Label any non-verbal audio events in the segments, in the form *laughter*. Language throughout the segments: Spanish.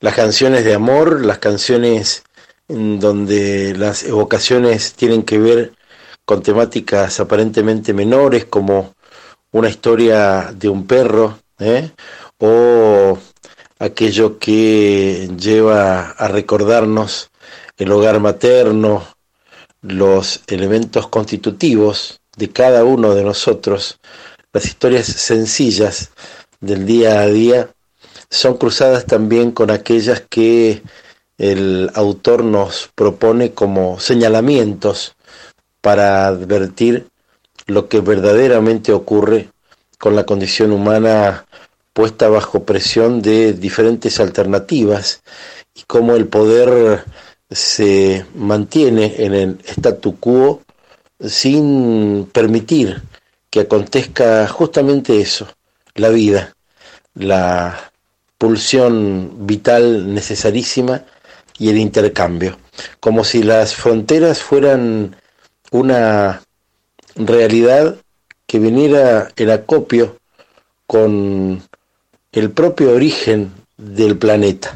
las canciones de amor, las canciones en donde las evocaciones tienen que ver con temáticas aparentemente menores como una historia de un perro ¿eh? o aquello que lleva a recordarnos el hogar materno, los elementos constitutivos de cada uno de nosotros, las historias sencillas del día a día, son cruzadas también con aquellas que el autor nos propone como señalamientos para advertir lo que verdaderamente ocurre con la condición humana puesta bajo presión de diferentes alternativas y cómo el poder se mantiene en el statu quo sin permitir que acontezca justamente eso, la vida, la pulsión vital necesarísima y el intercambio, como si las fronteras fueran una realidad que viniera el acopio con el propio origen del planeta.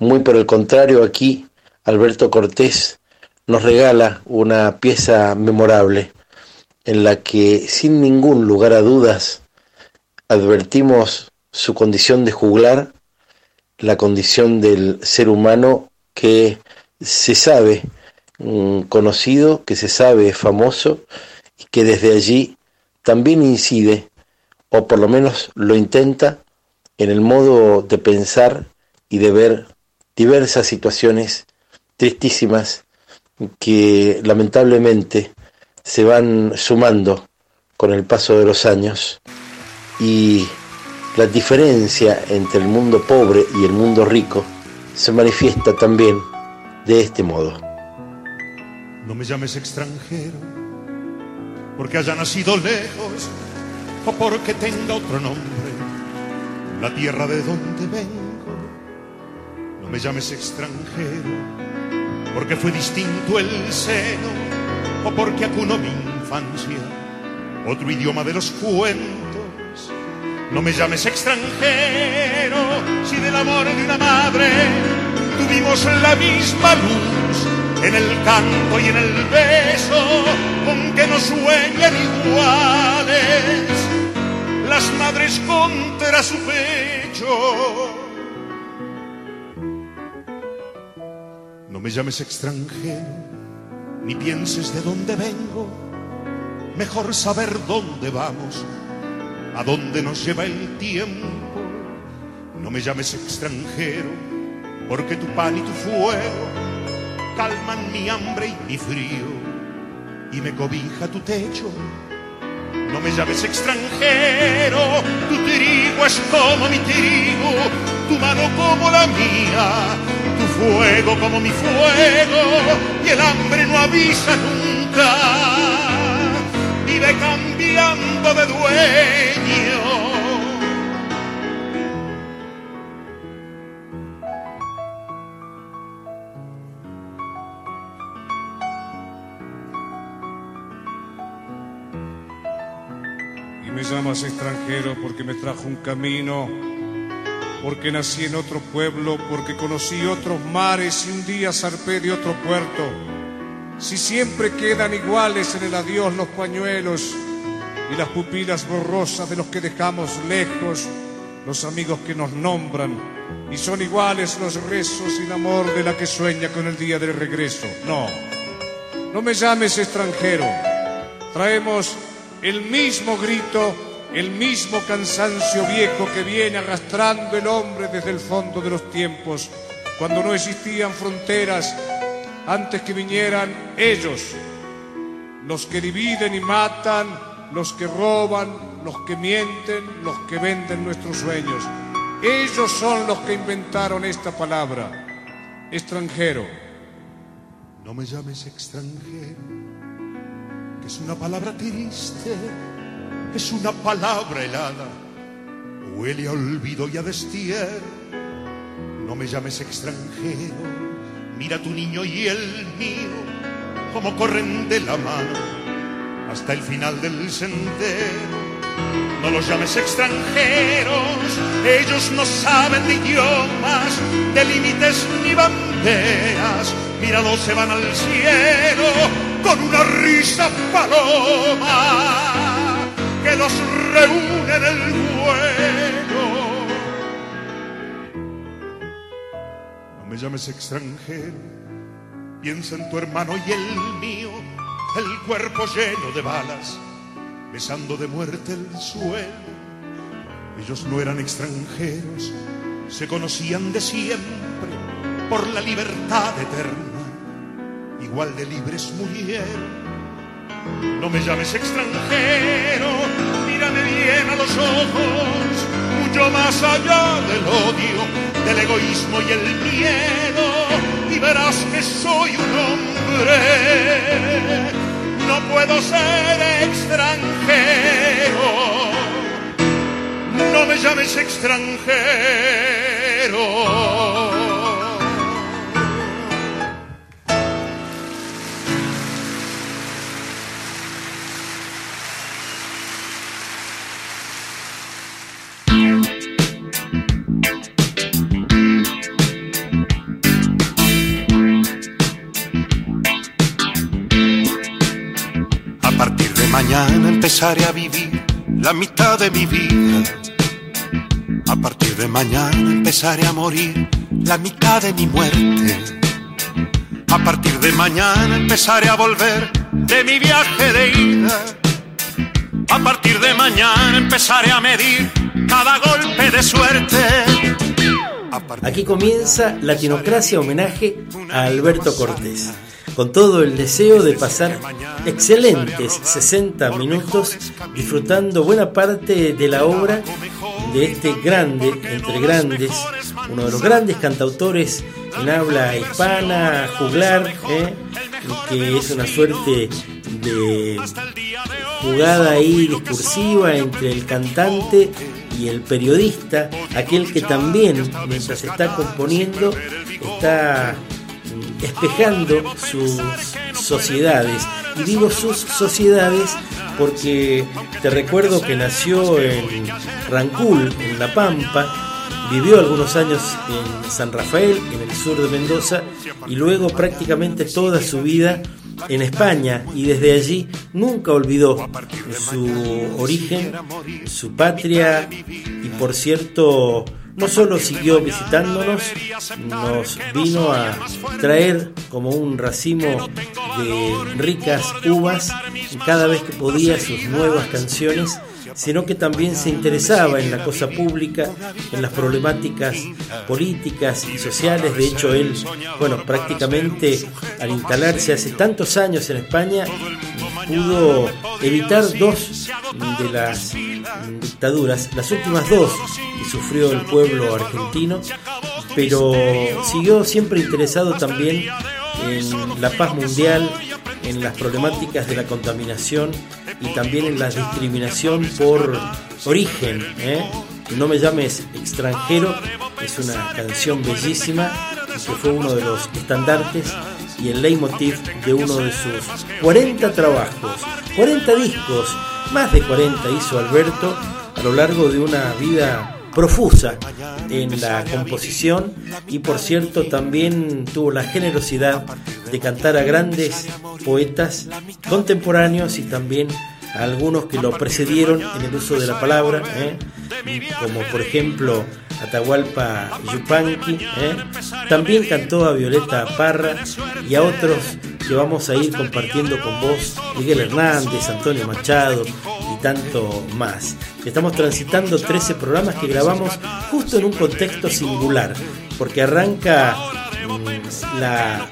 Muy por el contrario, aquí Alberto Cortés nos regala una pieza memorable en la que sin ningún lugar a dudas advertimos su condición de juglar, la condición del ser humano que se sabe mm, conocido, que se sabe famoso y que desde allí también incide, o por lo menos lo intenta, en el modo de pensar y de ver diversas situaciones tristísimas que lamentablemente se van sumando con el paso de los años y la diferencia entre el mundo pobre y el mundo rico se manifiesta también de este modo. No me llames extranjero porque haya nacido lejos o porque tenga otro nombre, la tierra de donde vengo. No me llames extranjero porque fue distinto el seno o porque acuno mi infancia, otro idioma de los cuentos. No me llames extranjero si del amor de una madre tuvimos la misma luz en el canto y en el beso con que nos sueñan iguales las madres contra su pecho. No me llames extranjero, ni pienses de dónde vengo, mejor saber dónde vamos, a dónde nos lleva el tiempo. No me llames extranjero, porque tu pan y tu fuego calman mi hambre y mi frío y me cobija tu techo. No me llames extranjero, tu trigo es como mi trigo, tu mano como la mía, tu fuego como mi fuego, y el hambre no avisa nunca, vive cambiando de dueño. me llamas extranjero porque me trajo un camino, porque nací en otro pueblo, porque conocí otros mares y un día zarpé de otro puerto. Si siempre quedan iguales en el adiós los pañuelos y las pupilas borrosas de los que dejamos lejos, los amigos que nos nombran, y son iguales los rezos el amor de la que sueña con el día del regreso. No, no me llames extranjero. Traemos el mismo grito, el mismo cansancio viejo que viene arrastrando el hombre desde el fondo de los tiempos, cuando no existían fronteras, antes que vinieran ellos, los que dividen y matan, los que roban, los que mienten, los que venden nuestros sueños. Ellos son los que inventaron esta palabra, extranjero. No me llames extranjero que es una palabra triste, es una palabra helada, huele a olvido y a destierro. No me llames extranjero, mira tu niño y el mío, como corren de la mano hasta el final del sendero. no los llames extranjeros, ellos no saben de idiomas, de límites ni banderas, míralos se van al cielo con una risa paloma que los reúne en el vuelo. Me llames extranjero, piensa en tu hermano y el mío, el cuerpo lleno de balas besando de muerte el suelo. Ellos no eran extranjeros, se conocían de siempre por la libertad eterna, igual de libres murieron. No me llames extranjero, mírame bien a los ojos, mucho más allá del odio, del egoísmo y el miedo, y verás que soy un hombre no puedo ser extranjero. No me llames extranjero. Mañana empezaré a vivir la mitad de mi vida. A partir de mañana empezaré a morir la mitad de mi muerte. A partir de mañana empezaré a volver de mi viaje de ida. A partir de mañana empezaré a medir cada golpe de suerte. Aquí comienza Latinocracia homenaje a Alberto Cortés con todo el deseo de pasar excelentes 60 minutos disfrutando buena parte de la obra de este grande, entre grandes, uno de los grandes cantautores en habla hispana, juglar, ¿eh? que es una suerte de jugada ahí discursiva entre el cantante y el periodista, aquel que también, mientras está componiendo, está espejando sus sociedades. Y digo sus sociedades porque te recuerdo que nació en Rancul, en La Pampa, vivió algunos años en San Rafael, en el sur de Mendoza, y luego prácticamente toda su vida en España y desde allí nunca olvidó su origen, su patria y por cierto no solo siguió visitándonos, nos vino a traer como un racimo de ricas uvas cada vez que podía sus nuevas canciones sino que también se interesaba en la cosa pública, en las problemáticas políticas y sociales. De hecho, él, bueno, prácticamente al instalarse hace tantos años en España, pudo evitar dos de las dictaduras, las últimas dos que sufrió el pueblo argentino, pero siguió siempre interesado también en la paz mundial, en las problemáticas de la contaminación y también en la discriminación por origen. ¿eh? No me llames extranjero, es una canción bellísima que fue uno de los estandartes y el leitmotiv de uno de sus 40 trabajos, 40 discos, más de 40 hizo Alberto a lo largo de una vida profusa en la composición y por cierto también tuvo la generosidad de cantar a grandes poetas contemporáneos y también a algunos que lo precedieron en el uso de la palabra, ¿eh? como por ejemplo Atahualpa Yupanqui, ¿eh? también cantó a Violeta Parra y a otros que vamos a ir compartiendo con vos, Miguel Hernández, Antonio Machado tanto más. Estamos transitando 13 programas que grabamos justo en un contexto singular, porque arranca mm, la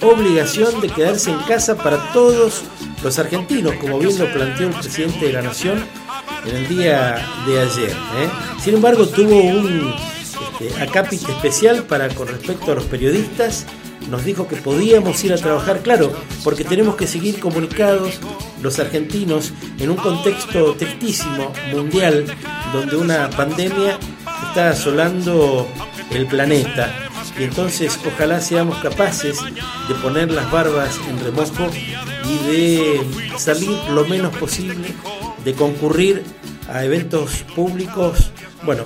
obligación de quedarse en casa para todos los argentinos, como bien lo planteó el presidente de la Nación en el día de ayer. ¿eh? Sin embargo, tuvo un este, especial para con respecto a los periodistas. Nos dijo que podíamos ir a trabajar, claro, porque tenemos que seguir comunicados los argentinos en un contexto tristísimo mundial donde una pandemia está asolando el planeta. Y entonces ojalá seamos capaces de poner las barbas en remojo y de salir lo menos posible, de concurrir a eventos públicos, bueno,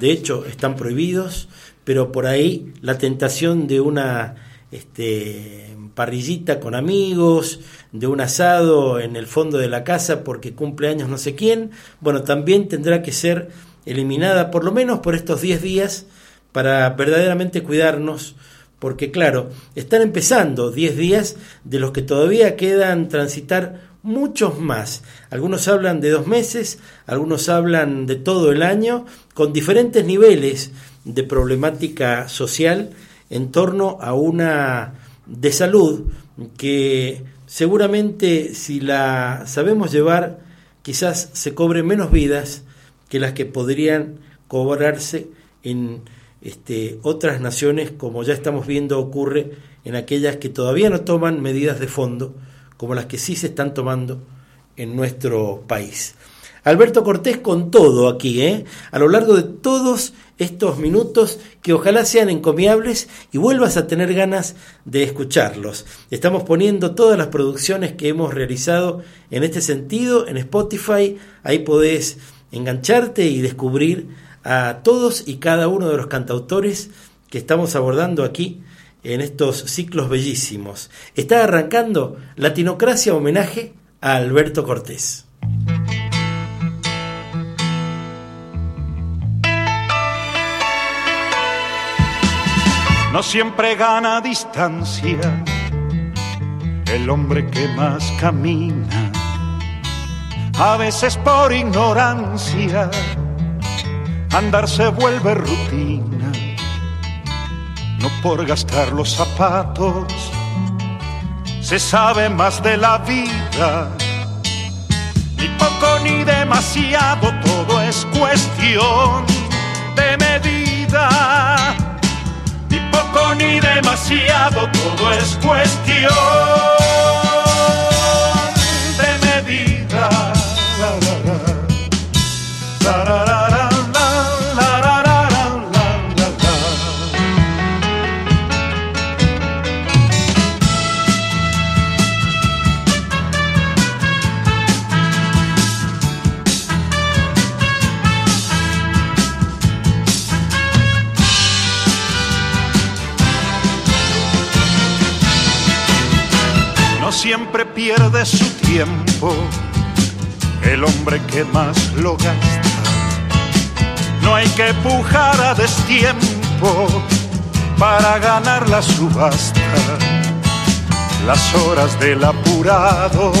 de hecho están prohibidos, pero por ahí la tentación de una este, parrillita con amigos, de un asado en el fondo de la casa porque cumple años no sé quién, bueno, también tendrá que ser eliminada por lo menos por estos 10 días para verdaderamente cuidarnos, porque claro, están empezando 10 días de los que todavía quedan transitar muchos más. Algunos hablan de dos meses, algunos hablan de todo el año, con diferentes niveles de problemática social en torno a una de salud que seguramente si la sabemos llevar quizás se cobren menos vidas que las que podrían cobrarse en este, otras naciones como ya estamos viendo ocurre en aquellas que todavía no toman medidas de fondo como las que sí se están tomando en nuestro país. Alberto Cortés con todo aquí, ¿eh? a lo largo de todos estos minutos que ojalá sean encomiables y vuelvas a tener ganas de escucharlos. Estamos poniendo todas las producciones que hemos realizado en este sentido en Spotify, ahí podés engancharte y descubrir a todos y cada uno de los cantautores que estamos abordando aquí en estos ciclos bellísimos. Está arrancando Latinocracia homenaje a Alberto Cortés. No siempre gana distancia el hombre que más camina, a veces por ignorancia, andar se vuelve rutina no por gastar los zapatos, se sabe más de la vida. Ni poco ni demasiado, todo es cuestión de medida. Poco ni demasiado, todo es cuestión. Siempre pierde su tiempo, el hombre que más lo gasta. No hay que pujar a destiempo para ganar la subasta. Las horas del apurado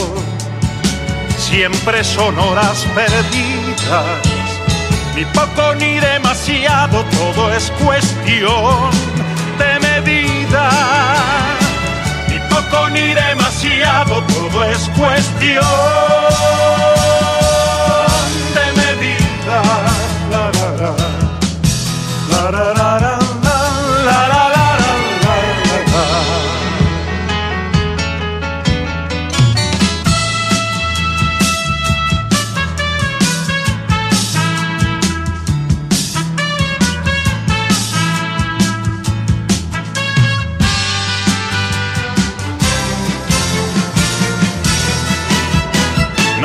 siempre son horas perdidas. Ni poco ni demasiado, todo es cuestión de medida ni demasiado, todo es cuestión de medida. La, la, la,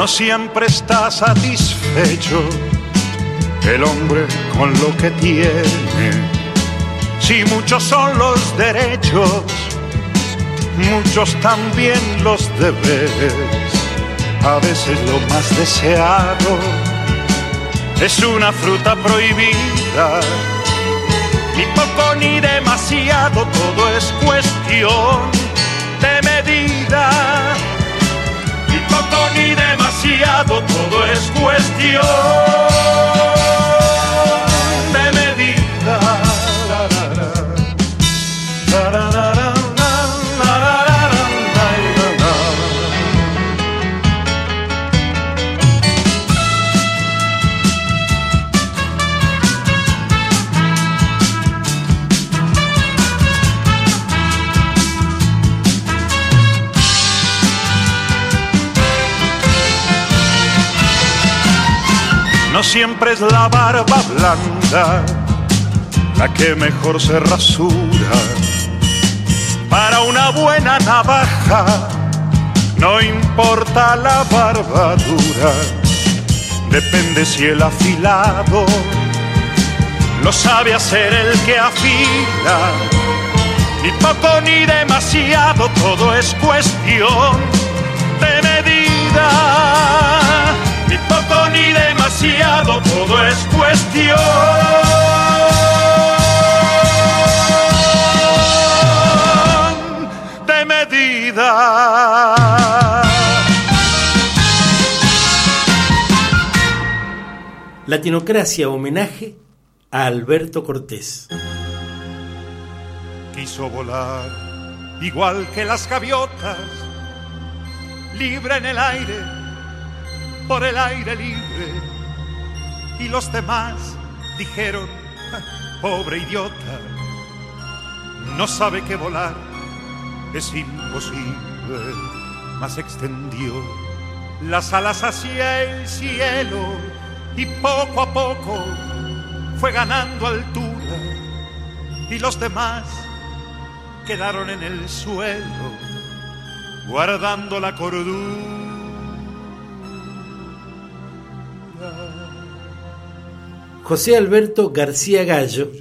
siempre está satisfecho el hombre con lo que tiene. Si muchos son los derechos, muchos también los deberes. A veces lo más deseado es una fruta prohibida. Ni poco ni demasiado, todo es cuestión de medida ni demasiado, todo es cuestión. No siempre es la barba blanda la que mejor se rasura. Para una buena navaja no importa la barbadura. Depende si el afilado lo sabe hacer el que afila. Ni poco ni demasiado, todo es cuestión de medida. Demasiado, todo es cuestión de medida. Latinocracia homenaje a Alberto Cortés. Quiso volar igual que las gaviotas, libre en el aire, por el aire libre. Y los demás dijeron, pobre idiota, no sabe que volar es imposible, mas extendió las alas hacia el cielo y poco a poco fue ganando altura y los demás quedaron en el suelo guardando la cordura. José Alberto García Gallo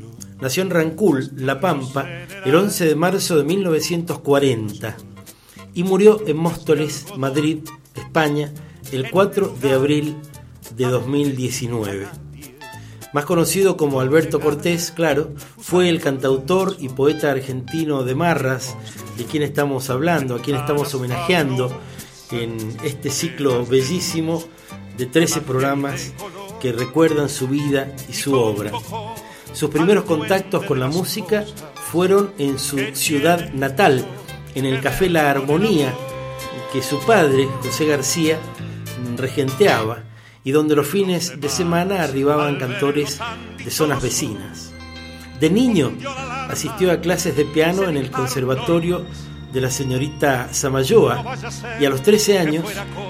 nació en Rancul, La Pampa, el 11 de marzo de 1940 y murió en Móstoles, Madrid, España, el 4 de abril de 2019. Más conocido como Alberto Cortés, claro, fue el cantautor y poeta argentino de Marras, de quien estamos hablando, a quien estamos homenajeando en este ciclo bellísimo de 13 programas recuerdan su vida y su obra. Sus primeros contactos con la música fueron en su ciudad natal, en el Café La Armonía, que su padre, José García, regenteaba y donde los fines de semana arribaban cantores de zonas vecinas. De niño asistió a clases de piano en el conservatorio de la señorita Samayoa y a los 13 años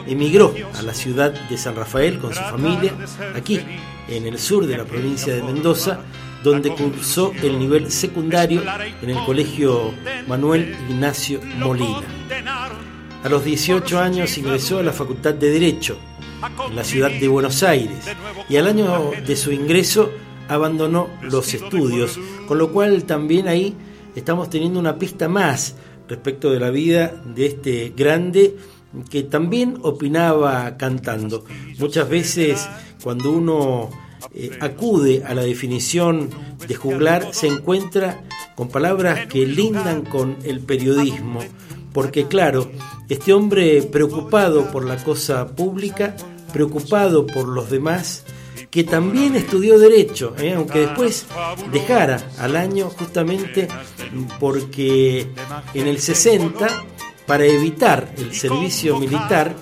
emigró a la ciudad de San Rafael con su familia, aquí en el sur de la provincia de Mendoza, donde cursó el nivel secundario en el colegio Manuel Ignacio Molina. A los 18 años ingresó a la Facultad de Derecho en la ciudad de Buenos Aires y al año de su ingreso abandonó los estudios, con lo cual también ahí estamos teniendo una pista más respecto de la vida de este grande que también opinaba cantando. Muchas veces cuando uno eh, acude a la definición de juglar se encuentra con palabras que lindan con el periodismo, porque claro, este hombre preocupado por la cosa pública, preocupado por los demás, que también estudió derecho, ¿eh? aunque después dejara al año justamente porque en el 60, para evitar el servicio militar,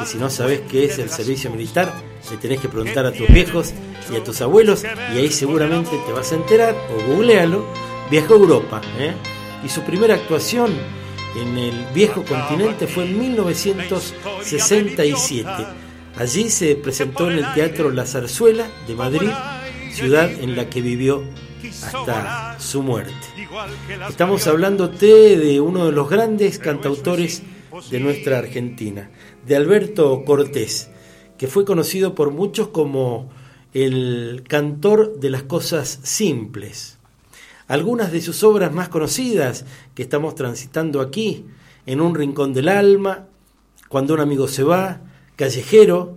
que si no sabes qué es el servicio militar, le tenés que preguntar a tus viejos y a tus abuelos, y ahí seguramente te vas a enterar, o googlealo, viajó a Europa, ¿eh? y su primera actuación en el viejo continente fue en 1967. Allí se presentó en el Teatro La Zarzuela de Madrid, ciudad en la que vivió hasta su muerte. Estamos hablándote de uno de los grandes cantautores de nuestra Argentina, de Alberto Cortés, que fue conocido por muchos como el cantor de las cosas simples. Algunas de sus obras más conocidas que estamos transitando aquí, En un rincón del alma, Cuando un amigo se va, Callejero,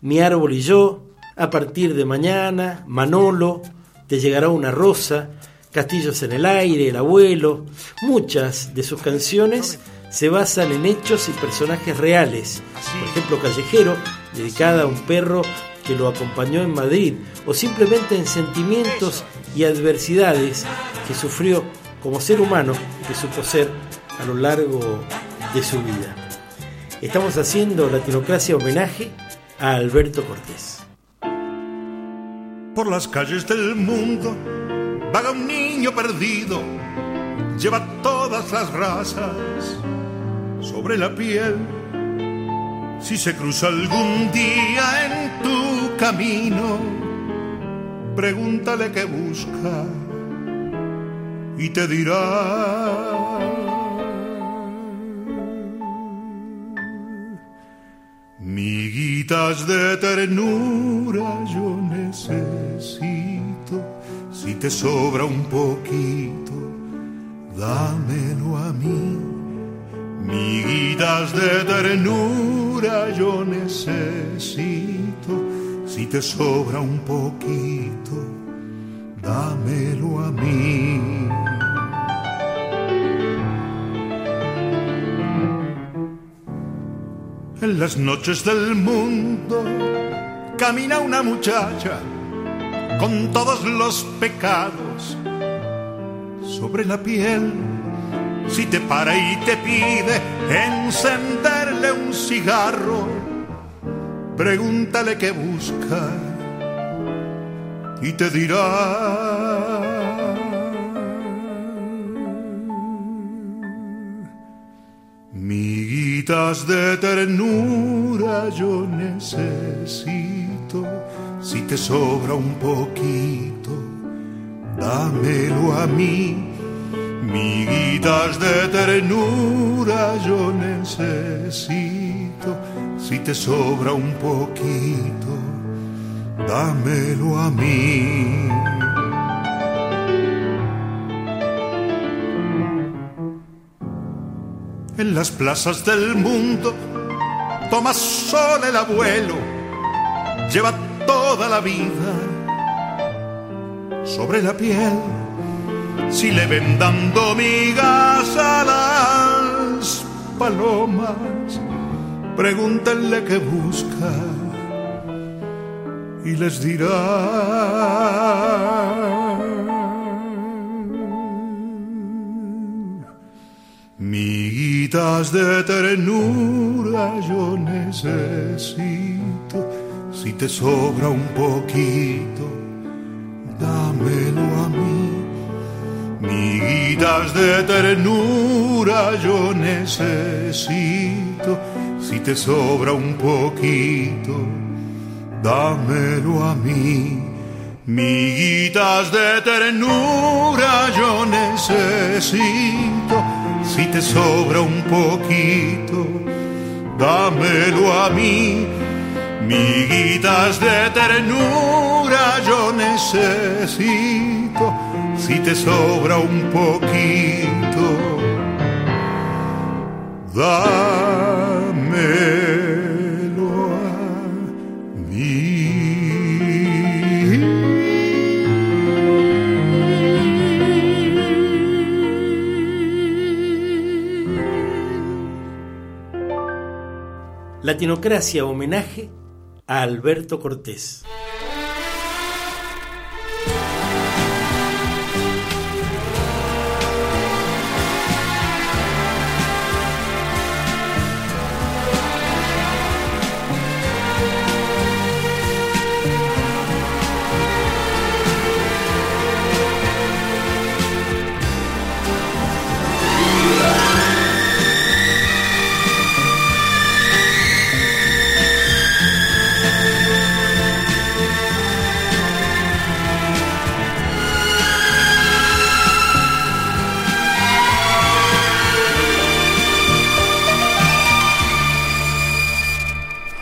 Mi árbol y yo, A partir de mañana, Manolo, Te llegará una rosa, Castillos en el aire, El abuelo, muchas de sus canciones se basan en hechos y personajes reales. Por ejemplo, Callejero, dedicada a un perro que lo acompañó en Madrid, o simplemente en sentimientos y adversidades que sufrió como ser humano que supo ser a lo largo de su vida. Estamos haciendo Latinocracia homenaje a Alberto Cortés. Por las calles del mundo vaga un niño perdido, lleva todas las razas sobre la piel. Si se cruza algún día en tu camino, pregúntale qué busca y te dirá. Miguitas de ternura yo necesito, si te sobra un poquito, dámelo a mí. Miguitas de ternura yo necesito, si te sobra un poquito, dámelo a mí. En las noches del mundo camina una muchacha con todos los pecados sobre la piel. Si te para y te pide encenderle un cigarro, pregúntale qué busca y te dirá de ternura yo necesito, si te sobra un poquito, dámelo a mí. Miguitas de ternura yo necesito, si te sobra un poquito, dámelo a mí. En las plazas del mundo toma sol el abuelo, lleva toda la vida sobre la piel. Si le ven dando migas a las palomas, pregúntenle qué busca y les dirá de ternura yo necesito, si te sobra un poquito, dámelo a mí. Miguitas de ternura yo necesito, si te sobra un poquito, dámelo a mí. Miguitas de ternura yo necesito si te sobra un poquito, dámelo a mí. Miguitas de ternura yo necesito, si te sobra un poquito, dame. Latinocracia homenaje a Alberto Cortés.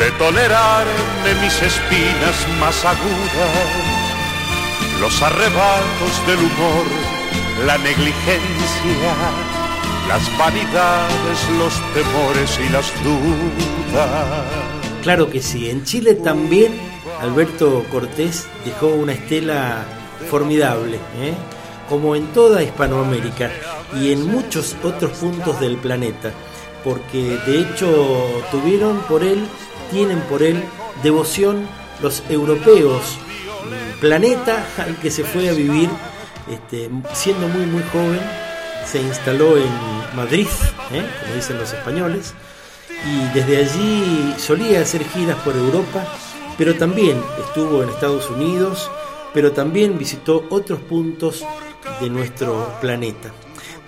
de tolerar de mis espinas más agudas los arrebatos del humor, la negligencia, las vanidades, los temores y las dudas. Claro que sí, en Chile también Alberto Cortés dejó una estela formidable, ¿eh? como en toda Hispanoamérica y en muchos otros puntos del planeta, porque de hecho tuvieron por él tienen por él devoción los europeos, planeta al que se fue a vivir este, siendo muy muy joven, se instaló en Madrid, ¿eh? como dicen los españoles, y desde allí solía hacer giras por Europa, pero también estuvo en Estados Unidos, pero también visitó otros puntos de nuestro planeta.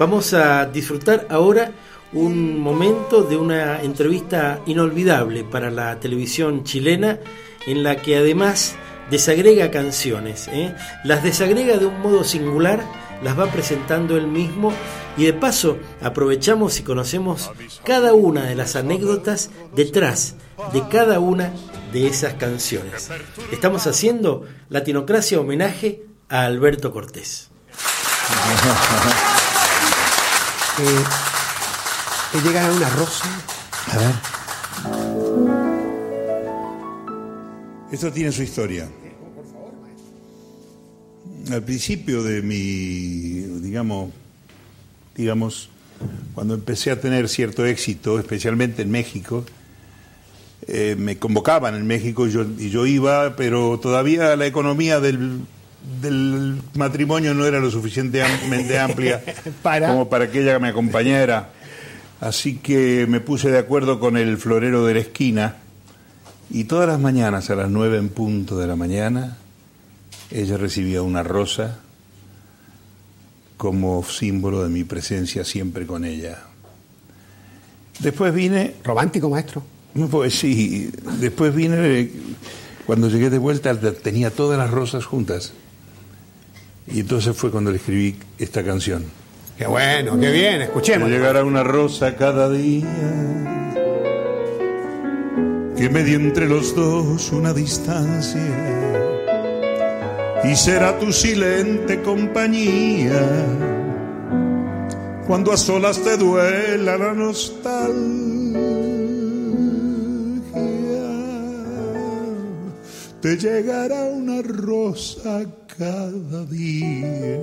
Vamos a disfrutar ahora un momento de una entrevista inolvidable para la televisión chilena en la que además desagrega canciones, ¿eh? las desagrega de un modo singular, las va presentando él mismo y de paso aprovechamos y conocemos cada una de las anécdotas detrás de cada una de esas canciones. Estamos haciendo Latinocracia homenaje a Alberto Cortés. *laughs* eh, te llega una rosa. A ver. Esto tiene su historia. Al principio de mi, digamos, digamos, cuando empecé a tener cierto éxito, especialmente en México, eh, me convocaban en México y yo, y yo iba, pero todavía la economía del, del matrimonio no era lo suficientemente amplia *laughs* Para. como para que ella me acompañara. Así que me puse de acuerdo con el florero de la esquina y todas las mañanas a las nueve en punto de la mañana ella recibía una rosa como símbolo de mi presencia siempre con ella. Después vine, Romántico, maestro. pues sí, después vine, cuando llegué de vuelta tenía todas las rosas juntas. Y entonces fue cuando le escribí esta canción. Qué bueno, qué bien, escuchemos. llegará una rosa cada día, que medie entre los dos una distancia, y será tu silente compañía, cuando a solas te duela la nostalgia, te llegará una rosa cada día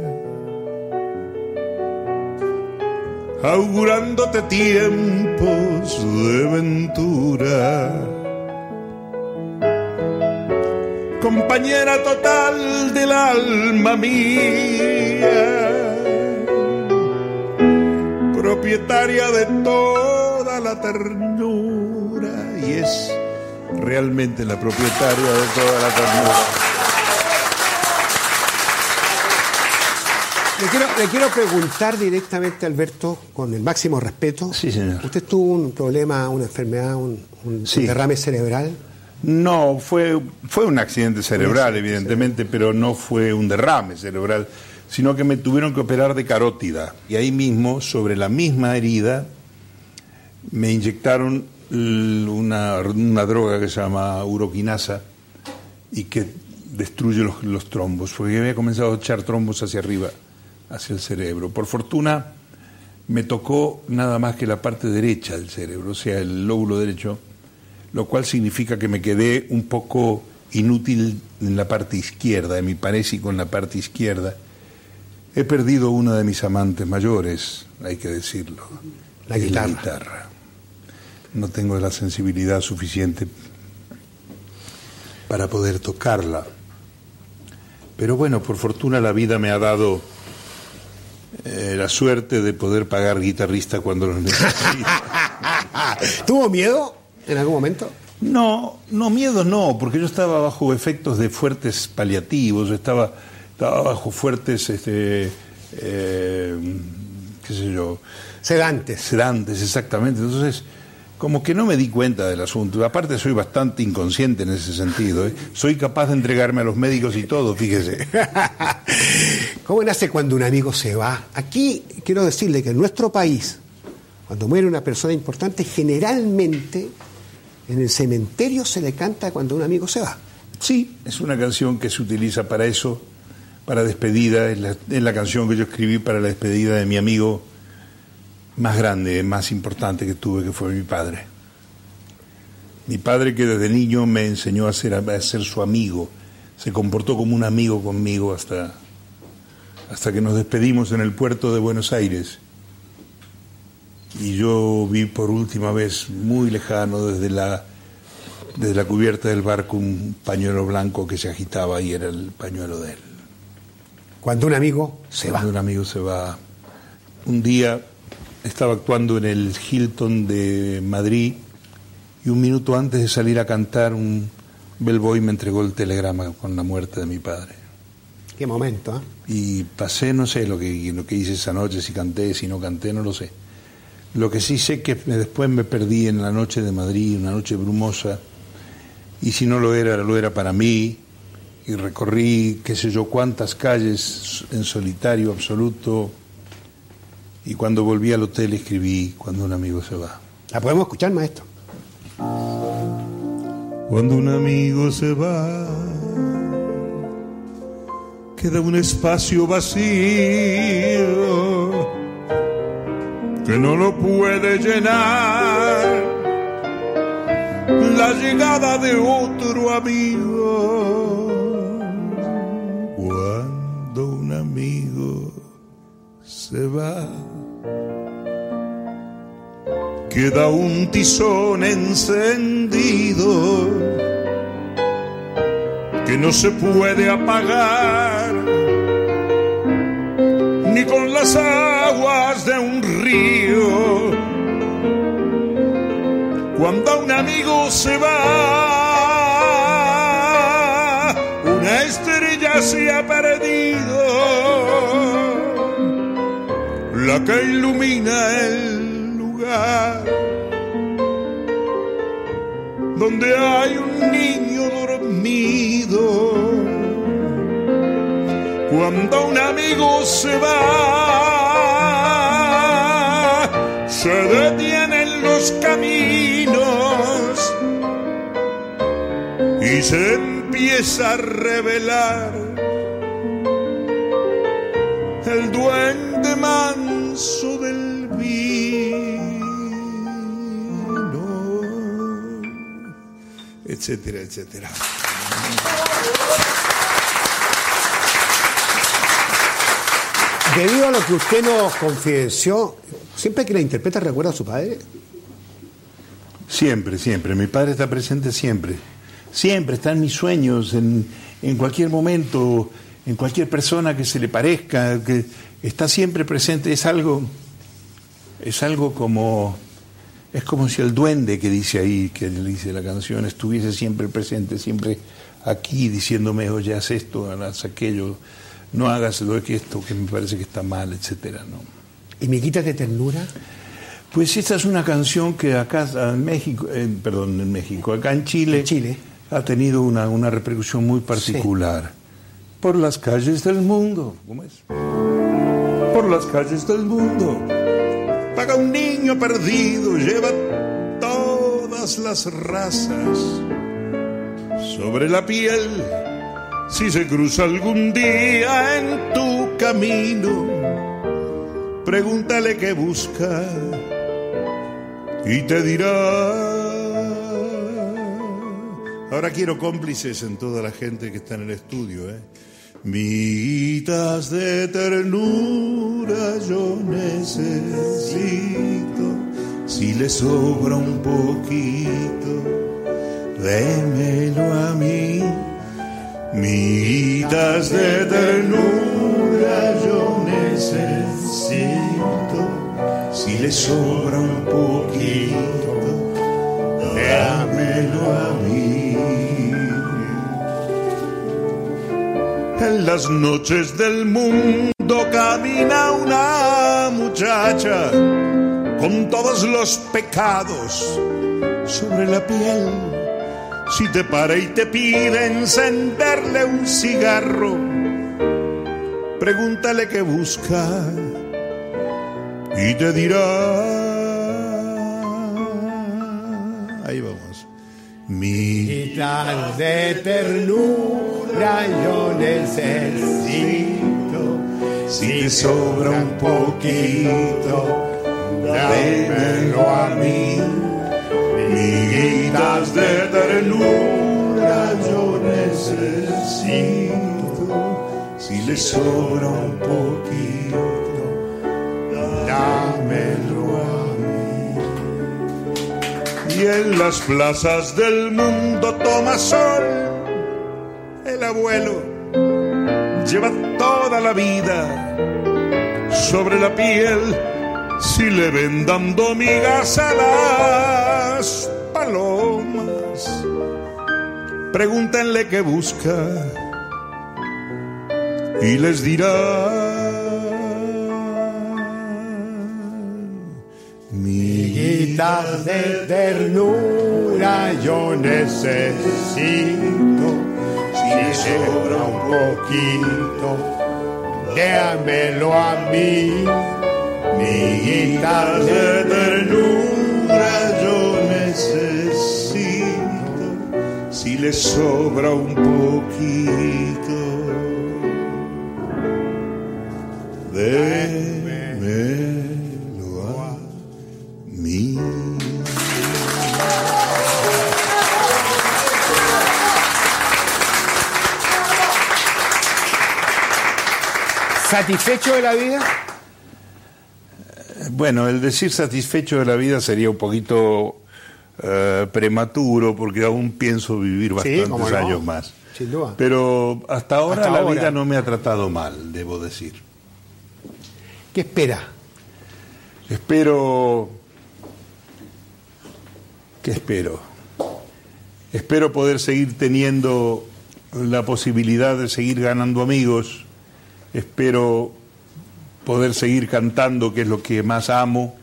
augurándote tiempos de ventura. Compañera total del alma mía, propietaria de toda la ternura, y es realmente la propietaria de toda la ternura. Le quiero, le quiero preguntar directamente, Alberto, con el máximo respeto. Sí, señor. ¿Usted tuvo un problema, una enfermedad, un, un Sí. derrame cerebral? No, fue, fue un accidente cerebral, evidentemente, pero no fue un derrame cerebral, sino que me tuvieron que operar de carótida. Y ahí mismo, sobre la misma herida, me inyectaron una, una droga que se llama uroquinasa y que destruye los, los trombos, porque había comenzado a echar trombos hacia arriba, hacia el cerebro. Por fortuna, me tocó nada más que la parte derecha del cerebro, o sea, el lóbulo derecho, lo cual significa que me quedé un poco inútil en la parte izquierda, en mi parésico en la parte izquierda. He perdido una de mis amantes mayores, hay que decirlo. La guitarra. guitarra. No tengo la sensibilidad suficiente para poder tocarla. Pero bueno, por fortuna la vida me ha dado eh, la suerte de poder pagar guitarrista cuando lo *laughs* necesito. *laughs* ¿Tuvo miedo en algún momento? No, no, miedo no, porque yo estaba bajo efectos de fuertes paliativos, estaba, estaba bajo fuertes, este, eh, qué sé yo, Sedantes. sedantes, exactamente. Entonces, como que no me di cuenta del asunto. Aparte, soy bastante inconsciente en ese sentido. ¿eh? Soy capaz de entregarme a los médicos y todo, fíjese. *laughs* ¿Cómo nace cuando un amigo se va? Aquí quiero decirle que en nuestro país, cuando muere una persona importante, generalmente en el cementerio se le canta cuando un amigo se va. Sí, es una canción que se utiliza para eso, para despedida. Es la, es la canción que yo escribí para la despedida de mi amigo más grande, más importante que tuve, que fue mi padre. Mi padre que desde niño me enseñó a ser, a ser su amigo, se comportó como un amigo conmigo hasta, hasta que nos despedimos en el puerto de Buenos Aires. Y yo vi por última vez, muy lejano, desde la, desde la cubierta del barco, un pañuelo blanco que se agitaba y era el pañuelo de él. Cuando un amigo se va. Cuando un amigo se va. Un día estaba actuando en el Hilton de Madrid y un minuto antes de salir a cantar un, Belboy me entregó el telegrama con la muerte de mi padre. Qué momento, ¿eh? Y pasé, no sé lo que, lo que hice esa noche, si canté, si no canté, no lo sé. Lo que sí sé que después me perdí en la noche de Madrid, una noche brumosa, y si no lo era, lo era para mí, y recorrí qué sé yo cuántas calles en solitario absoluto, y cuando volví al hotel escribí cuando un amigo se va. ¿La podemos escuchar, maestro? Cuando un amigo se va, queda un espacio vacío que no lo puede llenar la llegada de otro amigo. Se va, queda un tizón encendido que no se puede apagar ni con las aguas de un río. Cuando un amigo se va, una estrella se ha perdido, la que ilumina el lugar donde hay un niño dormido. Cuando un amigo se va, se detienen los caminos y se empieza a revelar el duende manso del vino, etcétera, etcétera. Debido a lo que usted nos confidenció, siempre que la interpreta recuerda a su padre. Siempre, siempre. Mi padre está presente siempre. Siempre está en mis sueños, en, en cualquier momento, en cualquier persona que se le parezca, que está siempre presente. Es algo, es algo como, es como si el duende que dice ahí, que le dice la canción, estuviese siempre presente, siempre aquí diciéndome, oye, haz esto, haz aquello, no hagas lo que esto que me parece que está mal, etcétera, ¿no? ¿Y Miguitas de ternura? Pues esta es una canción que acá en México, eh, perdón, en México, acá en Chile, En Chile. ha tenido una, una repercusión muy particular. Por las calles del mundo, ¿cómo es? Por las calles del mundo, Paga un niño perdido, lleva todas las razas sobre la piel. Si se cruza algún día en tu camino, pregúntale qué busca y te dirá. Ahora quiero cómplices en toda la gente que está en el estudio, ¿eh? Mitas de ternura yo necesito, si le sobra un poquito, démelo a mí. Mitas de ternura yo necesito, si le sobra un poquito, dámelo a mí. En las noches del mundo camina una muchacha con todos los pecados sobre la piel. Si te para y te pide encenderle un cigarro, pregúntale qué busca y te dirá. Ahí vamos. Mi Miguitas de ternura yo necesito. Si te sobra un poquito, dámelo a mí. Miguitas de ternura yo necesito. Si le sobra un poquito, dámelo Y en las plazas del mundo toma sol el abuelo lleva toda la vida sobre la piel si le ven dando migas a las palomas pregúntenle qué busca y les dirá. Miguitas de ternura yo necesito, si me sobra un poquito, déamelo a mí. Miguitas de ternura yo necesito, si le sobra un poquito. Démelo ¿Satisfecho de la vida? Bueno, el decir satisfecho de la vida sería un poquito eh, prematuro porque aún pienso vivir Sí, bastantes no. años más. Sin duda. Pero hasta ahora Hasta la ahora. vida no me ha tratado mal, debo decir. ¿Qué espera? Espero... ¿Qué espero? Espero poder seguir teniendo la posibilidad de seguir ganando amigos. Espero poder seguir cantando, que es lo que más amo.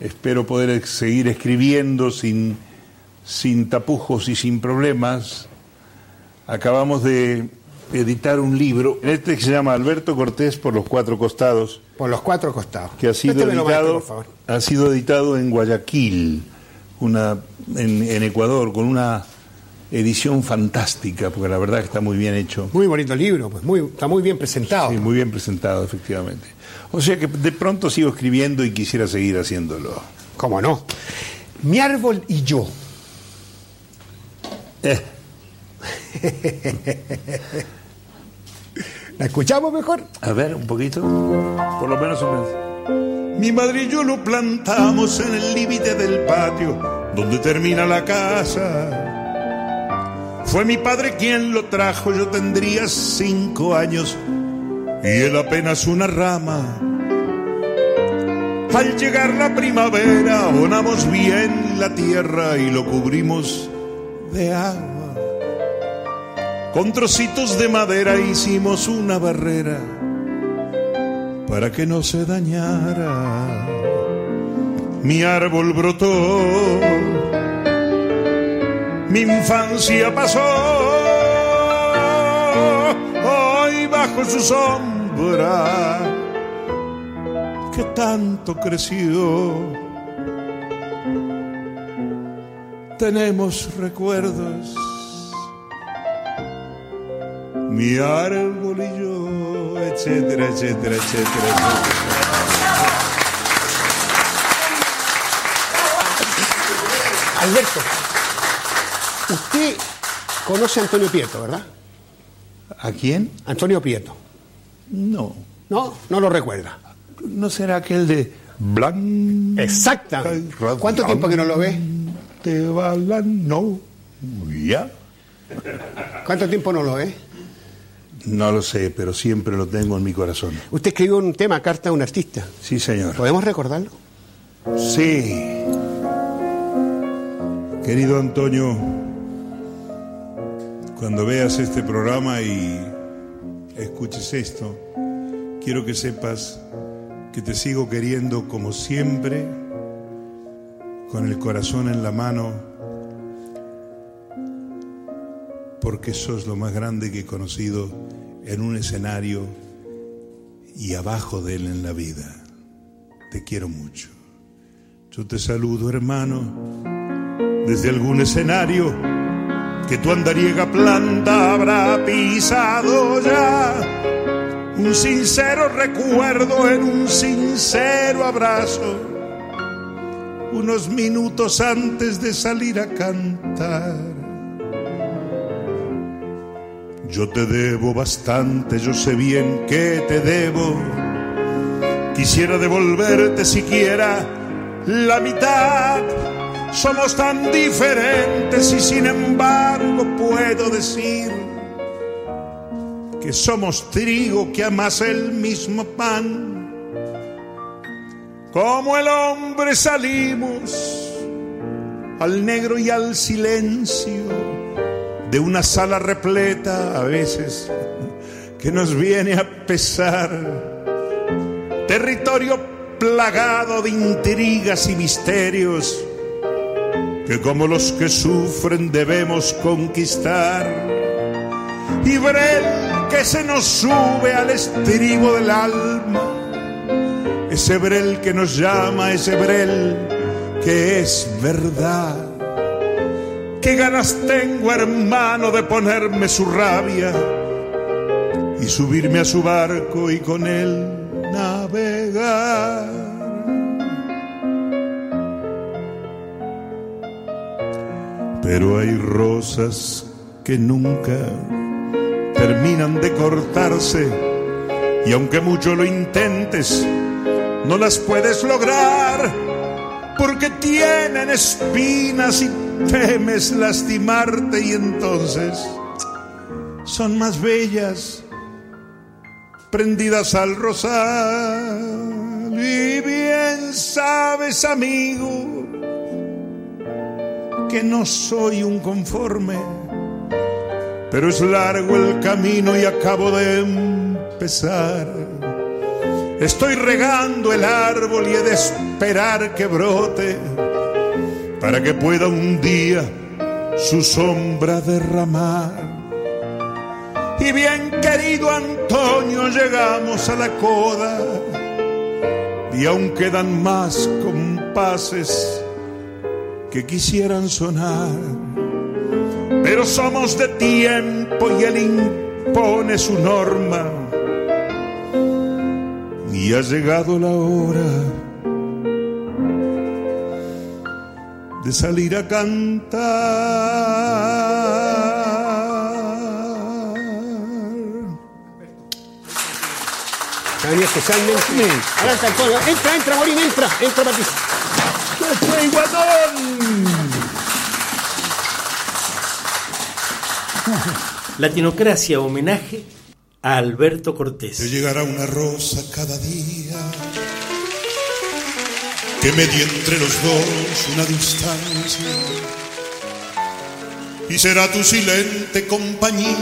Espero poder seguir escribiendo sin, sin tapujos y sin problemas. Acabamos de editar un libro, este que se llama Alberto Cortés por los cuatro costados Por los cuatro costados. que ha sido maestro, editado por favor. ha sido editado en Guayaquil una en, en Ecuador con una edición fantástica porque la verdad que está muy bien hecho Muy bonito libro, pues muy, está muy bien presentado. y muy bien presentado efectivamente o sea que de pronto sigo escribiendo y quisiera seguir haciéndolo ¿Cómo no? Mi árbol y yo. Eh, *laughs* ¿La escuchamos mejor? a ver un poquito por lo menos un Mi madre y yo lo plantamos en el límite del patio donde termina la casa. Fue mi padre quien lo trajo, yo tendría cinco años y él apenas una rama. Al llegar la primavera abonamos bien la tierra y lo cubrimos de agua. Con trocitos de madera hicimos una barrera para que no se dañara. Mi árbol brotó, mi infancia pasó, hoy bajo su sombra, que tanto creció. Tenemos recuerdos, mi árbol y yo, etcétera, etcétera, etcétera, etcétera. Alberto, usted conoce a Antonio Prieto, ¿verdad? ¿a quién? Antonio Prieto. no No, no lo recuerda. no será aquel de Blanca Exacta. y ¿Cuánto tiempo que no lo ve? Te va la novia. ¿Cuánto tiempo no lo ve? No lo sé, pero siempre lo tengo en mi corazón. Usted escribió un tema, carta a un artista. Sí, señor. ¿Podemos recordarlo? Sí. Querido Antonio, cuando veas este programa y escuches esto, quiero que sepas que te sigo queriendo como siempre, con el corazón en la mano, porque sos lo más grande que he conocido en un escenario y abajo de él en la vida. Te quiero mucho. Yo te saludo, hermano, desde algún escenario que tu andariega planta habrá pisado ya. Un sincero recuerdo en un sincero abrazo, unos minutos antes de salir a cantar. Yo te debo bastante, yo sé bien que te debo. Quisiera devolverte siquiera la mitad. Somos tan diferentes y sin embargo puedo decir que somos trigo que amasa el mismo pan. Como el hombre salimos al negro y al silencio de una sala repleta a veces que nos viene a pesar. Territorio plagado de intrigas y misterios que como los que sufren debemos conquistar. Y Brel que se nos sube al estribo del alma, ese Brel que nos llama, ese Brel que es verdad. Qué ganas tengo, hermano, de ponerme su rabia y subirme a su barco y con él navegar. Pero hay rosas que nunca terminan de cortarse y aunque mucho lo intentes, no las puedes lograr porque tienen espinas y temes lastimarte y entonces son más bellas prendidas al rosal. Y bien sabes, amigo, que no soy un conforme, pero es largo el camino y acabo de empezar. Estoy regando el árbol y he de esperar que brote para que pueda un día su sombra derramar. Y bien querido Antonio, llegamos a la coda y aún quedan más compases que quisieran sonar. Pero somos de tiempo y él impone su norma. Y ha llegado la hora de salir a cantar. Especialmente. Entra, entra, Morín, entra. Entra, Patricio. ¡Qué fue, guatón! *laughs* Latinocracia homenaje a Alberto Te Cortés. llegará una rosa cada día que medie entre los dos una distancia y será tu silente compañía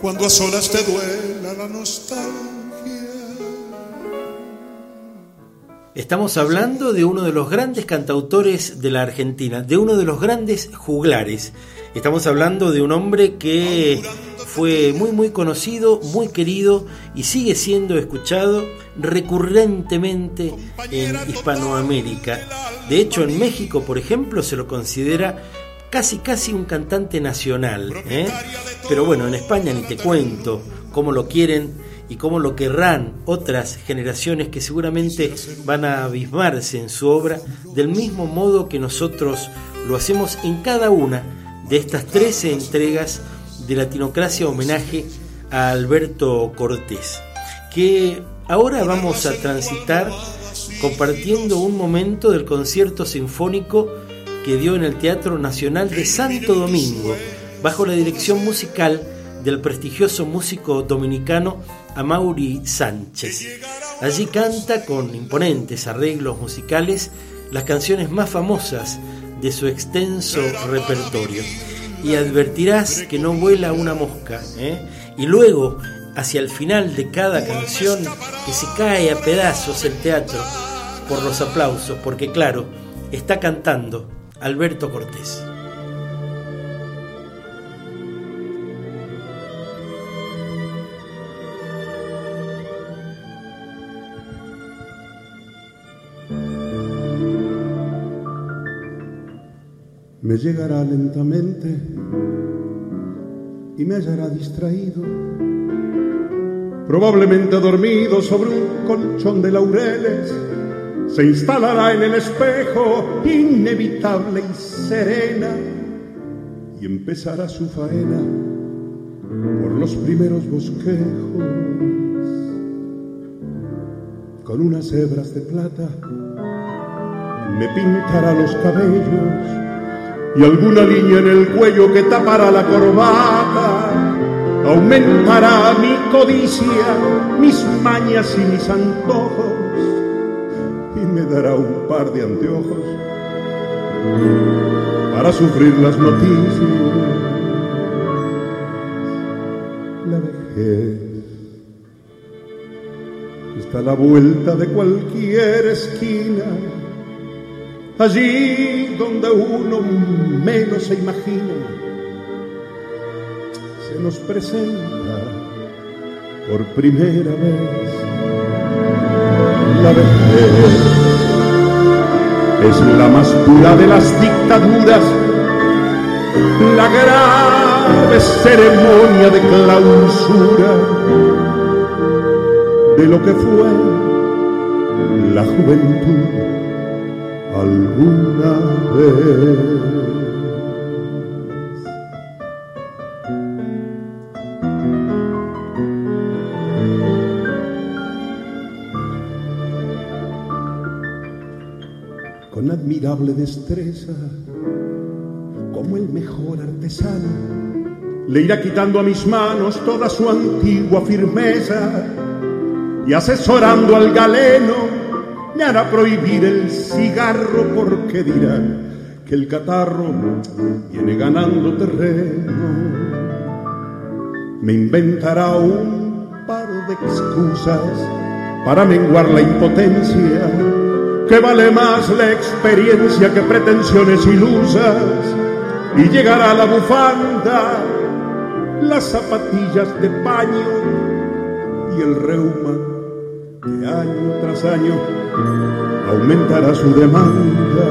cuando a solas te duela la nostalgia. Estamos hablando de uno de los grandes cantautores de la Argentina, de uno de los grandes juglares. Estamos hablando de un hombre que fue muy muy conocido, muy querido y sigue siendo escuchado recurrentemente en Hispanoamérica. De hecho, en México, por ejemplo, se lo considera casi casi un cantante nacional. ¿eh? Pero bueno, en España ni te cuento cómo lo quieren y cómo lo querrán otras generaciones que seguramente van a abismarse en su obra del mismo modo que nosotros lo hacemos en cada una de estas 13 entregas de Latinocracia homenaje a Alberto Cortés, que ahora vamos a transitar compartiendo un momento del concierto sinfónico que dio en el Teatro Nacional de Santo Domingo, bajo la dirección musical del prestigioso músico dominicano Amaury Sánchez. Allí canta con imponentes arreglos musicales las canciones más famosas de su extenso repertorio. Y advertirás que no vuela una mosca. ¿eh? Y luego, hacia el final de cada canción, que se cae a pedazos el teatro por los aplausos, porque claro, está cantando Alberto Cortés. Me llegará lentamente y me hallará distraído, probablemente dormido sobre un colchón de laureles. Se instalará en el espejo, inevitable y serena, y empezará su faena por los primeros bosquejos, con unas hebras de plata. Me pintará los cabellos y alguna línea en el cuello que tapará la corbata. Aumentará mi codicia, mis mañas y mis antojos, y me dará un par de anteojos para sufrir las noticias. La vejez está a la vuelta de cualquier esquina, allí donde uno menos se imagina, se nos presenta por primera vez la vejez. Es la más pura de las dictaduras, la grave ceremonia de clausura de lo que fue la juventud alguna vez. admirable destreza, como el mejor artesano, le irá quitando a mis manos toda su antigua firmeza y asesorando al galeno me hará prohibir el cigarro porque dirá que el catarro viene ganando terreno. Me inventará un par de excusas para menguar la impotencia que vale más la experiencia que pretensiones ilusas y llegará la bufanda, las zapatillas de paño y el reuma que año tras año aumentará su demanda.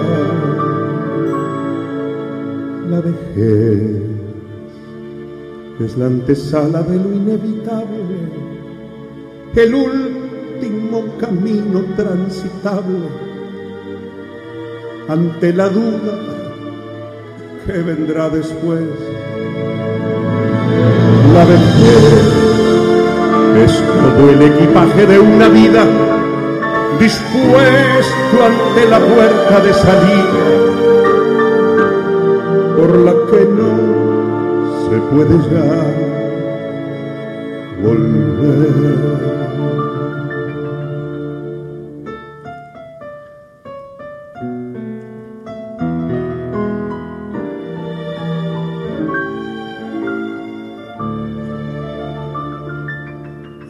La vejez es la antesala de lo inevitable, el último camino transitable ante la duda que vendrá después. La vejez es todo el equipaje de una vida dispuesto ante la puerta de salida por la que no se puede ya volver.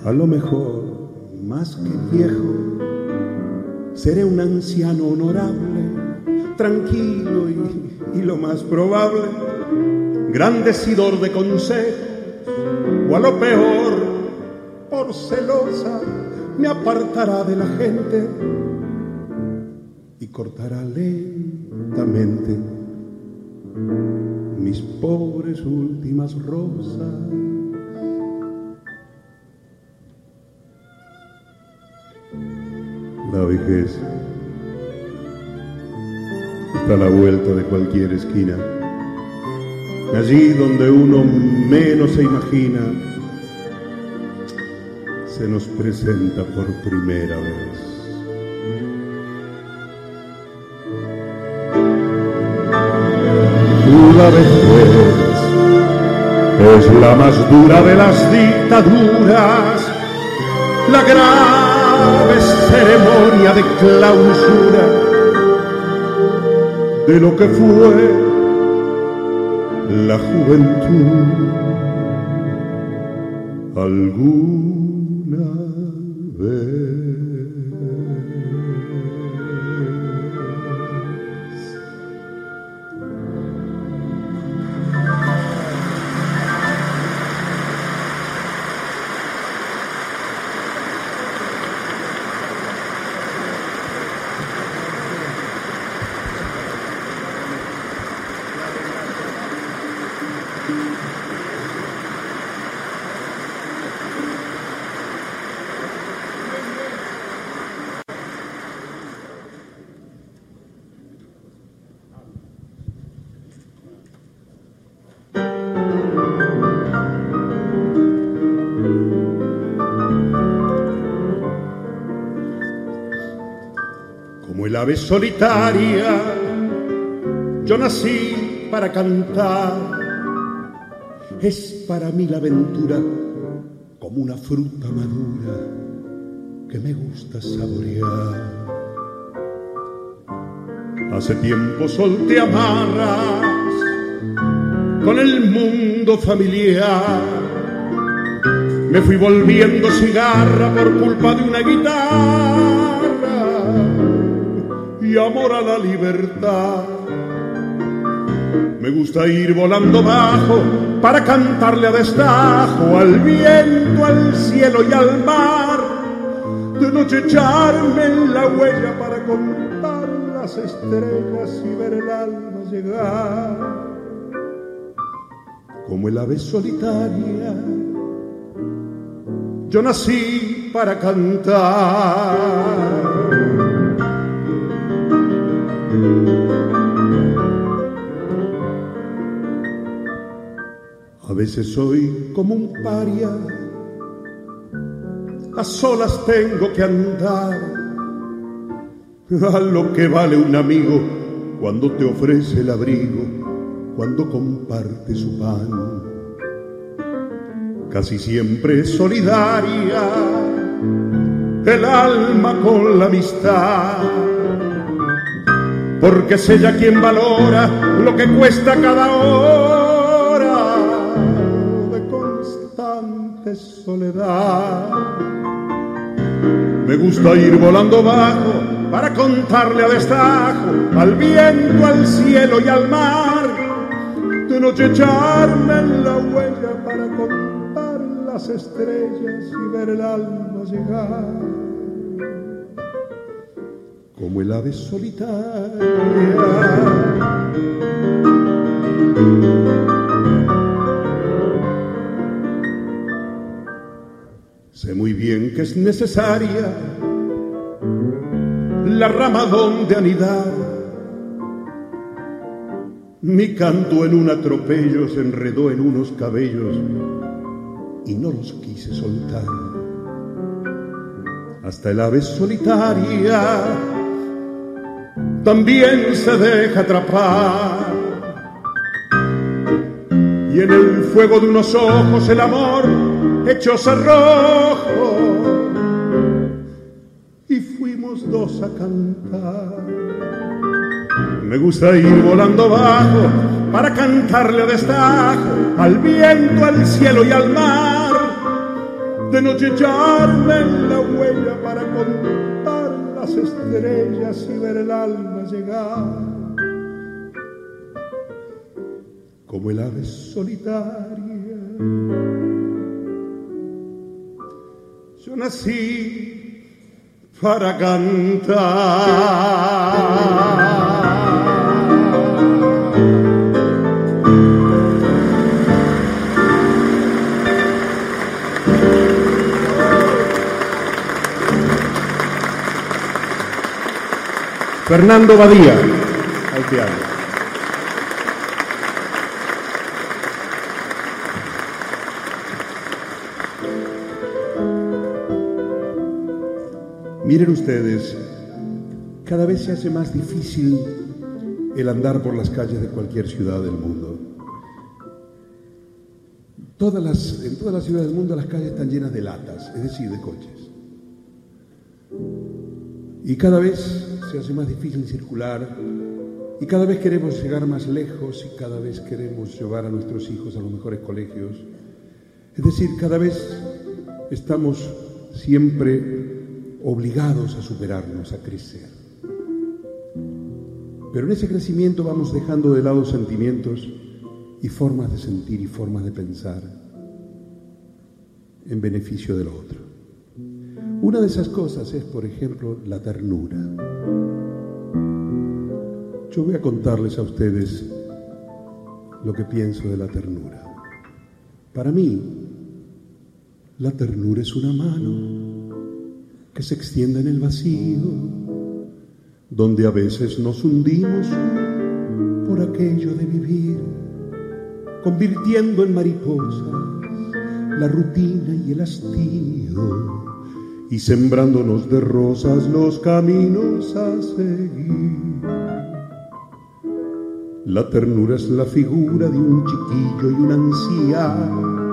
A lo mejor, seré un anciano honorable, tranquilo y, lo más probable, gran decidor de consejos, o a lo peor, por celosa, me apartará de la gente y cortará lentamente mis pobres últimas rosas. La vejez está a la vuelta de cualquier esquina. Allí donde uno menos se imagina, se nos presenta por primera vez. La vejez es la más dura de las dictaduras, la gran ceremonia de clausura de lo que fue la juventud. Alguna solitaria, yo nací para cantar. Es para mí la aventura como una fruta madura que me gusta saborear. Hace tiempo solté amarras con el mundo familiar. Me fui volviendo cigarra por culpa de una guitarra amor a la libertad. Me gusta ir volando bajo para cantarle a destajo al viento, al cielo y al mar. De noche echarme en la huella para contar las estrellas y ver el alma llegar. Como el ave solitaria, yo nací para cantar. A veces soy como un paria, a solas tengo que andar. A lo que vale un amigo cuando te ofrece el abrigo, cuando comparte su pan. Casi siempre solidaria el alma con la amistad porque es ella quien valora lo que cuesta cada hora de constante soledad. Me gusta ir volando bajo para contarle a destajo al viento, al cielo y al mar, de noche echarme en la huella para contar las estrellas y ver el alma llegar como el ave solitaria. Sé muy bien que es necesaria la rama donde anidar. Mi canto en un atropello se enredó en unos cabellos y no los quise soltar. Hasta el ave solitaria también se deja atrapar. Y en el fuego de unos ojos el amor echó cerrojo. Y fuimos dos a cantar. Me gusta ir volando bajo para cantarle a destajo al viento, al cielo y al mar. De noche echarme en la huella estrellas y ver el alma llegar. Como el ave solitaria. Yo nací para cantar. Fernando Badía, al piano. Miren ustedes, cada vez se hace más difícil el andar por las calles de cualquier ciudad del mundo. Todas las, en todas las ciudades del mundo las calles están llenas de latas, es decir, de coches. Y cada vez se hace más difícil circular y cada vez queremos llegar más lejos y cada vez queremos llevar a nuestros hijos a los mejores colegios. Es decir, cada vez estamos siempre obligados a superarnos, a crecer. Pero en ese crecimiento vamos dejando de lado sentimientos y formas de sentir y formas de pensar en beneficio del otro. Una de esas cosas es, por ejemplo, la ternura. Yo voy a contarles a ustedes lo que pienso de la ternura. Para mí, la ternura es una mano que se extiende en el vacío, donde a veces nos hundimos por aquello de vivir, convirtiendo en mariposas la rutina y el hastío y sembrándonos de rosas los caminos a seguir. La ternura es la figura de un chiquillo y un anciano,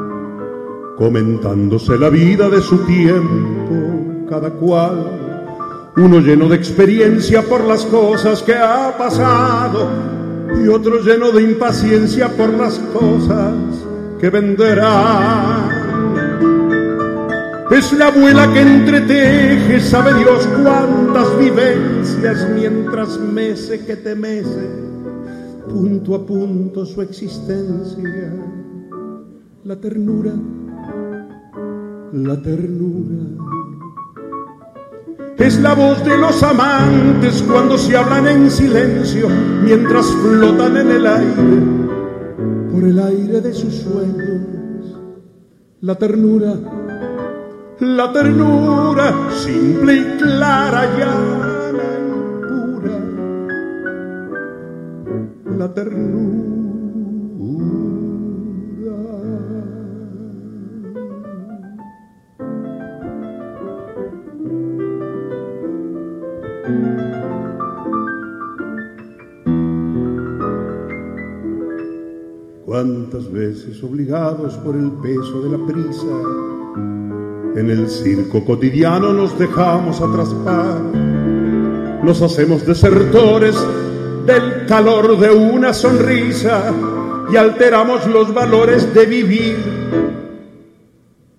comentándose la vida de su tiempo, cada cual Uno lleno de experiencia por las cosas que ha pasado y otro lleno de impaciencia por las cosas que vendrán. Es la abuela que entreteje, sabe Dios cuántas vivencias mientras mece que te mece, punto a punto su existencia. La ternura, la ternura es la voz de los amantes cuando se hablan en silencio mientras flotan en el aire por el aire de sus sueños. La ternura, la ternura, simple y clara, llana y pura. La ternura. Cuántas veces obligados por el peso de la prisa, en el circo cotidiano nos dejamos atraspar, nos hacemos desertores del calor de una sonrisa y alteramos los valores de vivir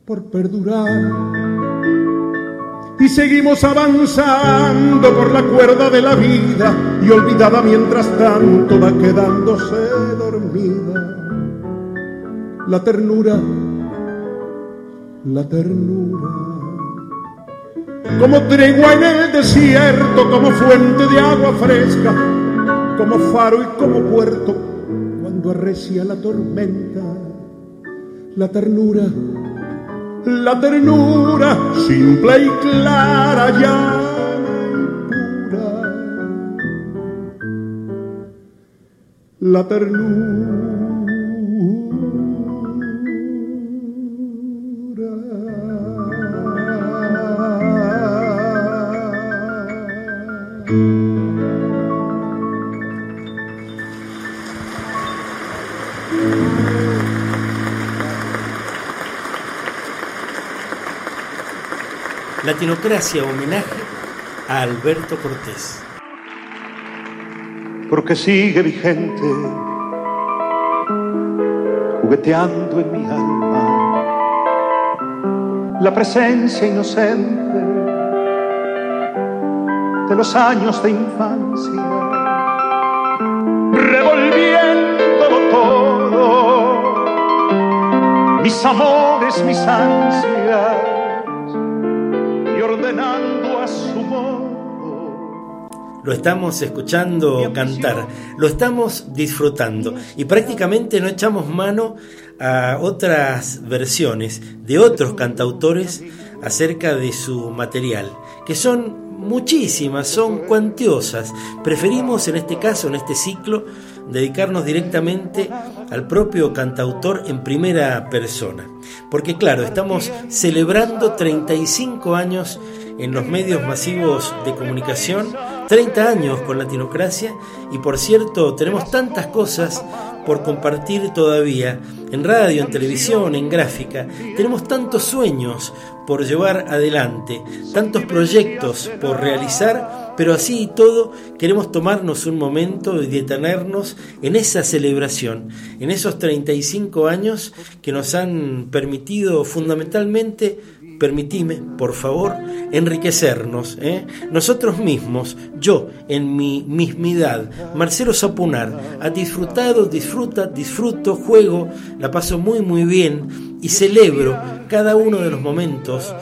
por perdurar y seguimos avanzando por la cuerda de la vida y olvidada mientras tanto va quedándose dormida. La ternura, la ternura, como tregua en el desierto, como fuente de agua fresca, como faro y como puerto cuando arrecia la tormenta. La ternura, la ternura simple y clara, llana y pura. La ternura. Latinocracia homenaje a Alberto Cortés. Porque sigue vigente, jugueteando en mi alma, la presencia inocente de los años de infancia, revolviendo todo, mis amores, mis ansias Lo estamos escuchando cantar, lo estamos disfrutando y prácticamente no echamos mano a otras versiones de otros cantautores acerca de su material, que son muchísimas, son cuantiosas. Preferimos en este caso, en este ciclo, dedicarnos directamente al propio cantautor en primera persona. Porque claro, estamos celebrando 35 años en los medios masivos de comunicación, 30 años con Latinocracia y por cierto tenemos tantas cosas por compartir todavía en radio, en televisión, en gráfica. Tenemos tantos sueños por llevar adelante, tantos proyectos por realizar, pero así y todo queremos tomarnos un momento y detenernos en esa celebración, en esos 35 años que nos han permitido fundamentalmente permitime, por favor, enriquecernos, ¿eh? nosotros mismos, yo en mi mismidad, Marcelo Sapunar, ha disfrutado, disfruta, disfruto, juego, la paso muy muy bien y celebro cada uno de los momentos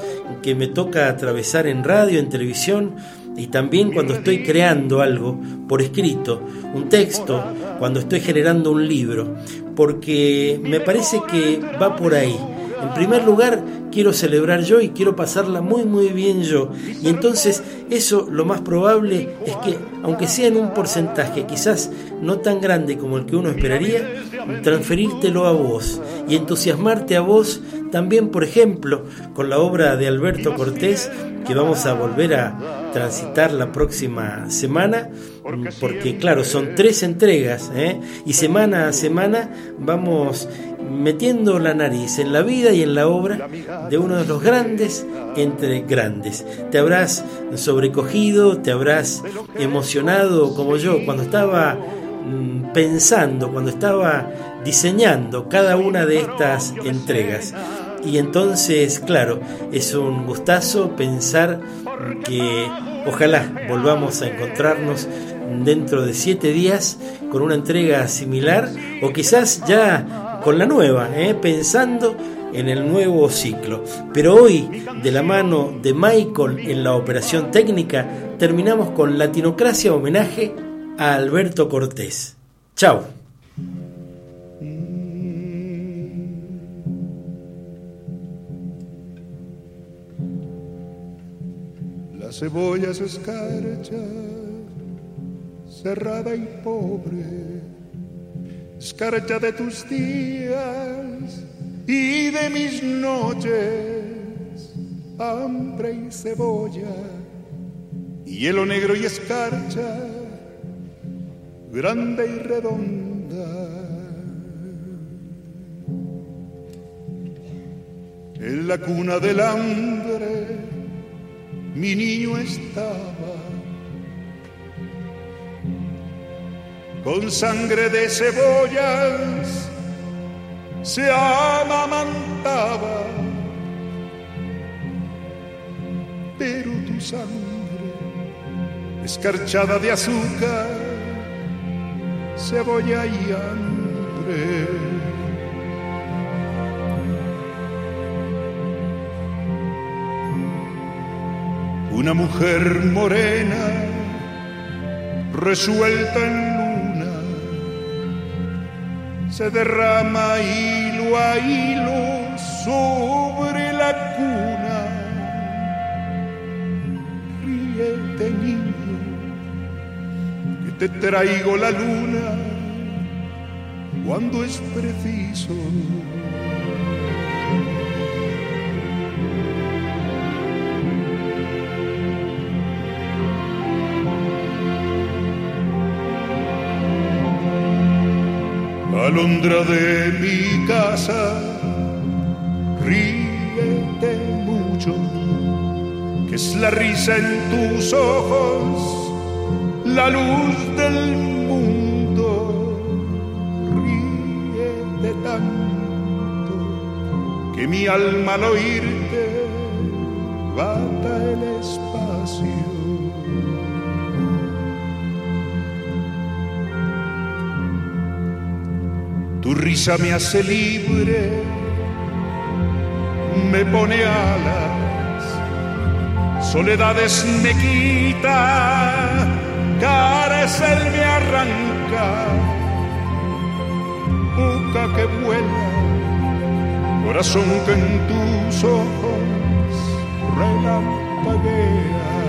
que me toca atravesar en radio, en televisión, y también cuando estoy creando algo por escrito, un texto, cuando estoy generando un libro, porque me parece que va por ahí. En primer lugar, quiero celebrar yo y quiero pasarla muy muy bien yo. Y entonces eso lo más probable es que, aunque sea en un porcentaje quizás no tan grande como el que uno esperaría, transferírtelo a vos y entusiasmarte a vos también, por ejemplo, con la obra de Alberto Cortés, que vamos a volver a transitar la próxima semana, porque claro, son tres entregas, ¿eh? y semana a semana vamos metiendo la nariz en la vida y en la obra de uno de los grandes entre grandes. Te habrás sobrecogido, te habrás emocionado como yo cuando estaba mm, pensando, cuando estaba diseñando cada una de estas entregas. Y entonces, claro, es un gustazo pensar que ojalá volvamos a encontrarnos dentro de siete días con una entrega similar o quizás ya con la nueva, ¿eh? pensando en el nuevo ciclo. Pero hoy, de la mano de Michael en la operación técnica, terminamos con Latinocracia homenaje a Alberto Cortés. Chao. La cebolla se escarcha cerrada y pobre, escarcha de tus días y de mis noches, hambre y cebolla, hielo negro y escarcha, grande y redonda. En la cuna del hambre mi niño estaba con sangre de cebollas se amamantaba, pero tu sangre, escarchada de azúcar, cebolla y hambre. Una mujer morena, resuelta en se derrama hilo a hilo sobre la cuna. Ríete niño, que te traigo la luna cuando es preciso. De mi casa, ríete mucho, que es la risa en tus ojos, la luz del mundo, ríete tanto, que mi alma al oírte risa me hace libre, me pone alas, soledades me quita, cárcel me arranca, boca que vuela, corazón que en tus ojos relampaguea.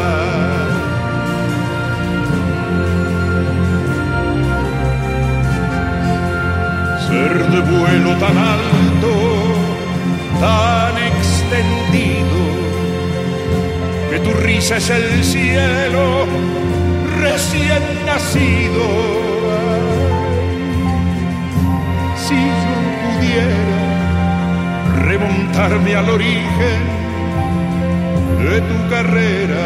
Ser de vuelo tan alto, tan extendido, que tu risa es el cielo recién nacido. si yo pudiera remontarme al origen de tu carrera,